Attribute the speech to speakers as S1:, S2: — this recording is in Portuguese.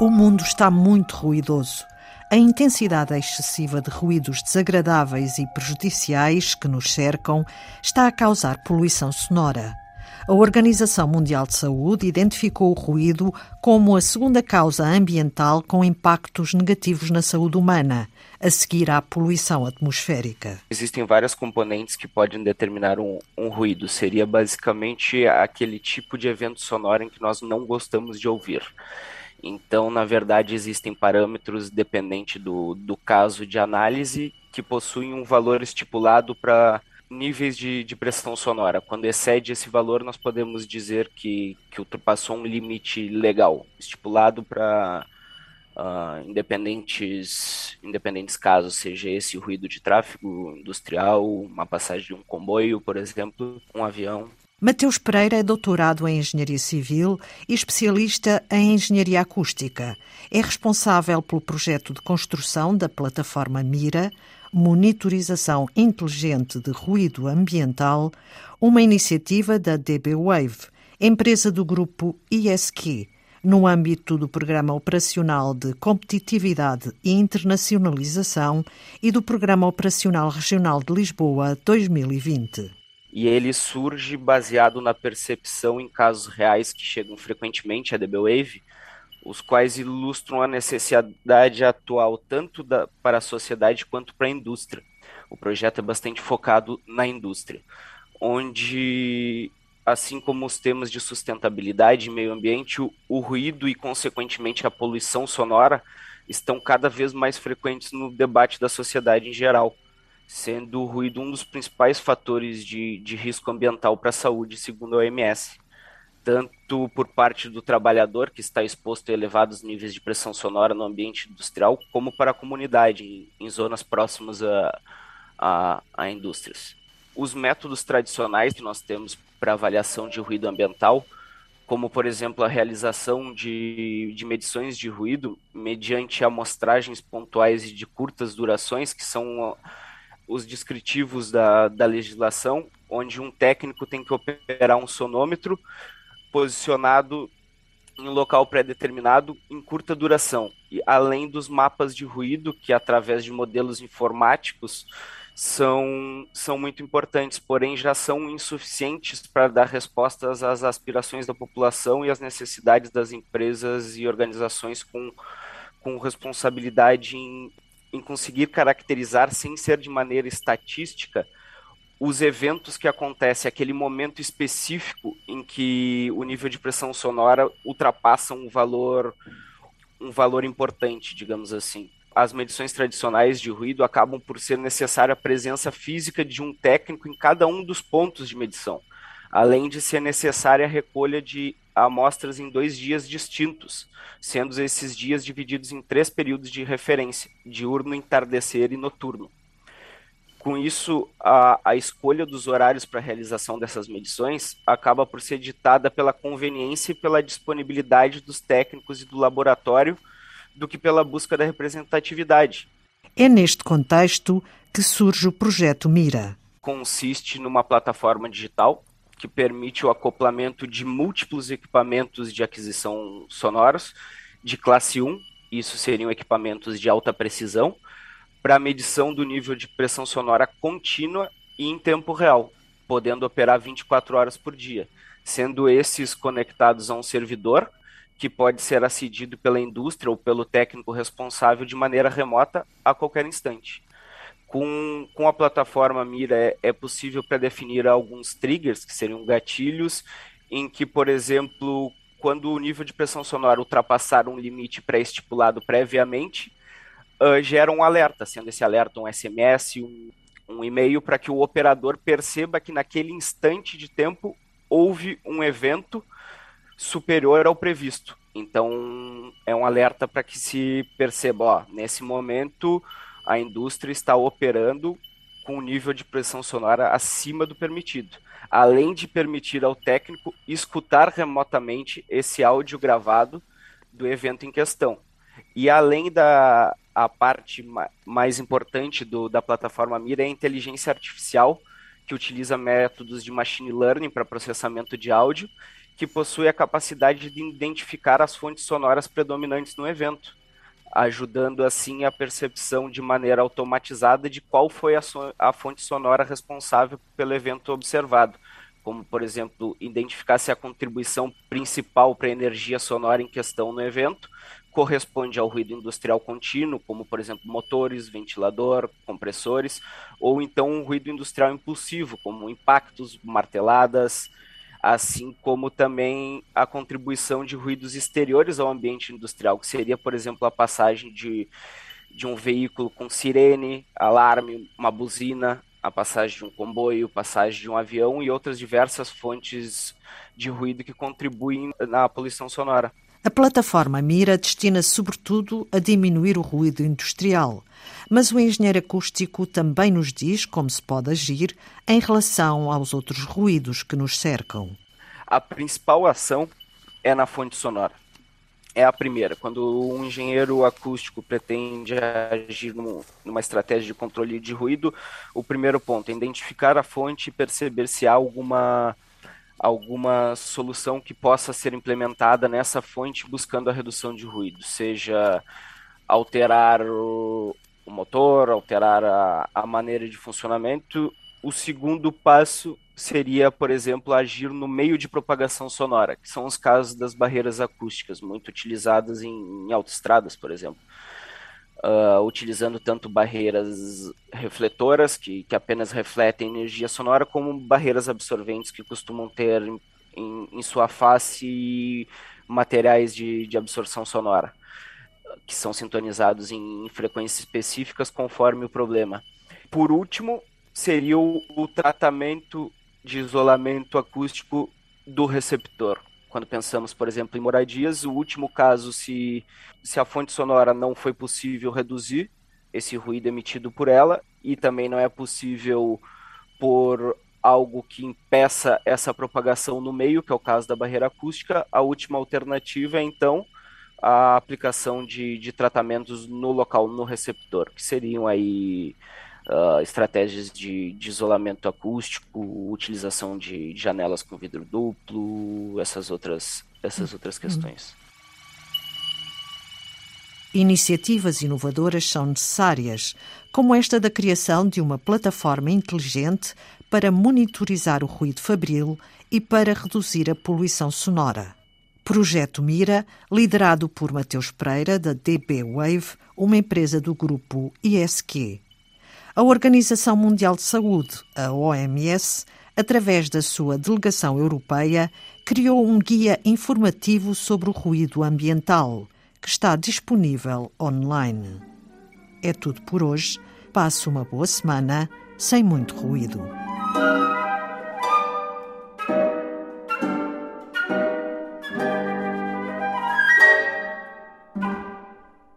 S1: O mundo está muito ruidoso. A intensidade excessiva de ruídos desagradáveis e prejudiciais que nos cercam está a causar poluição sonora. A Organização Mundial de Saúde identificou o ruído como a segunda causa ambiental com impactos negativos na saúde humana, a seguir à poluição atmosférica.
S2: Existem várias componentes que podem determinar um, um ruído. Seria basicamente aquele tipo de evento sonoro em que nós não gostamos de ouvir. Então, na verdade, existem parâmetros dependente do, do caso de análise que possuem um valor estipulado para níveis de, de pressão sonora. Quando excede esse valor, nós podemos dizer que, que ultrapassou um limite legal, estipulado para uh, ah, independentes, independentes casos, seja esse ruído de tráfego industrial, uma passagem de um comboio, por exemplo, um avião.
S1: Mateus Pereira é doutorado em Engenharia Civil e especialista em Engenharia Acústica. É responsável pelo projeto de construção da plataforma Mira, Monitorização Inteligente de Ruído Ambiental, uma iniciativa da DB Wave, empresa do grupo ISQ, no âmbito do Programa Operacional de Competitividade e Internacionalização e do Programa Operacional Regional de Lisboa 2020.
S2: E ele surge baseado na percepção em casos reais que chegam frequentemente à DB Wave os quais ilustram a necessidade atual tanto da, para a sociedade quanto para a indústria. O projeto é bastante focado na indústria, onde, assim como os temas de sustentabilidade e meio ambiente, o, o ruído e, consequentemente, a poluição sonora estão cada vez mais frequentes no debate da sociedade em geral, sendo o ruído um dos principais fatores de, de risco ambiental para a saúde, segundo a OMS tanto por parte do trabalhador, que está exposto a elevados níveis de pressão sonora no ambiente industrial, como para a comunidade, em, em zonas próximas a, a, a indústrias. Os métodos tradicionais que nós temos para avaliação de ruído ambiental, como, por exemplo, a realização de, de medições de ruído mediante amostragens pontuais e de curtas durações, que são os descritivos da, da legislação, onde um técnico tem que operar um sonômetro posicionado em local pré-determinado em curta duração, e além dos mapas de ruído, que através de modelos informáticos são, são muito importantes, porém já são insuficientes para dar respostas às aspirações da população e às necessidades das empresas e organizações com, com responsabilidade em, em conseguir caracterizar, sem ser de maneira estatística, os eventos que acontecem, aquele momento específico em que o nível de pressão sonora ultrapassa um valor, um valor importante, digamos assim. As medições tradicionais de ruído acabam por ser necessária a presença física de um técnico em cada um dos pontos de medição, além de ser necessária a recolha de amostras em dois dias distintos, sendo esses dias divididos em três períodos de referência: diurno, entardecer e noturno. Com isso, a, a escolha dos horários para a realização dessas medições acaba por ser ditada pela conveniência e pela disponibilidade dos técnicos e do laboratório do que pela busca da representatividade.
S1: É neste contexto que surge o projeto Mira.
S2: Consiste numa plataforma digital que permite o acoplamento de múltiplos equipamentos de aquisição sonoros de classe 1, isso seriam equipamentos de alta precisão, para medição do nível de pressão sonora contínua e em tempo real, podendo operar 24 horas por dia, sendo esses conectados a um servidor que pode ser acedido pela indústria ou pelo técnico responsável de maneira remota a qualquer instante. Com, com a plataforma Mira é, é possível predefinir alguns triggers, que seriam gatilhos, em que, por exemplo, quando o nível de pressão sonora ultrapassar um limite pré-estipulado previamente, uh, gera um alerta, sendo esse alerta um SMS, um, um e-mail, para que o operador perceba que naquele instante de tempo houve um evento superior ao previsto. Então, é um alerta para que se perceba, ó, nesse momento a indústria está operando com um nível de pressão sonora acima do permitido, além de permitir ao técnico escutar remotamente esse áudio gravado do evento em questão. E além da a parte mais importante do, da plataforma Mira é a inteligência artificial, que utiliza métodos de machine learning para processamento de áudio que possui a capacidade de identificar as fontes sonoras predominantes no evento, ajudando assim a percepção de maneira automatizada de qual foi a, so a fonte sonora responsável pelo evento observado, como por exemplo identificar se a contribuição principal para a energia sonora em questão no evento corresponde ao ruído industrial contínuo, como por exemplo motores, ventilador, compressores, ou então um ruído industrial impulsivo, como impactos, marteladas, assim como também a contribuição de ruídos exteriores ao ambiente industrial, que seria, por exemplo, a passagem de, de um veículo com sirene, alarme, uma buzina, a passagem de um comboio, passagem de um avião e outras diversas fontes de ruído que contribuem na poluição sonora.
S1: A plataforma Mira destina-se sobretudo a diminuir o ruído industrial, mas o engenheiro acústico também nos diz como se pode agir em relação aos outros ruídos que nos cercam.
S2: A principal ação é na fonte sonora. É a primeira. Quando um engenheiro acústico pretende agir numa estratégia de controle de ruído, o primeiro ponto é identificar a fonte e perceber se há alguma alguma solução que possa ser implementada nessa fonte buscando a redução de ruído, seja alterar o, o motor, alterar a, a maneira de funcionamento. O segundo passo seria, por exemplo, agir no meio de propagação sonora, que são os casos das barreiras acústicas, muito utilizadas em, em autoestradas, por exemplo uh, utilizando tanto barreiras refletoras, que, que apenas refletem energia sonora, como barreiras absorventes, que costumam ter em, em sua face materiais de, de absorção sonora, que são sintonizados em frequências específicas conforme o problema. Por último, seria o, o tratamento de isolamento acústico do receptor quando pensamos, por exemplo, em moradias, o último caso, se, se a fonte sonora não foi possível reduzir esse ruído emitido por ela, e também não é possível por algo que impeça essa propagação no meio, que é o caso da barreira acústica, a última alternativa é então a aplicação de, de tratamentos no local, no receptor, que seriam aí uh, estratégias de, de, isolamento acústico, utilização de, janelas com vidro duplo, essas outras, essas outras uhum. questões.
S1: Iniciativas inovadoras são necessárias, como esta da criação de uma plataforma inteligente para monitorizar o ruído fabril e para reduzir a poluição sonora. Projeto Mira, liderado por Mateus Pereira, da DB Wave, uma empresa do grupo ISQ. A Organização Mundial de Saúde, a OMS, através da sua delegação europeia, criou um guia informativo sobre o ruído ambiental, que está disponível online. É tudo por hoje. Passe uma boa semana sem muito ruído.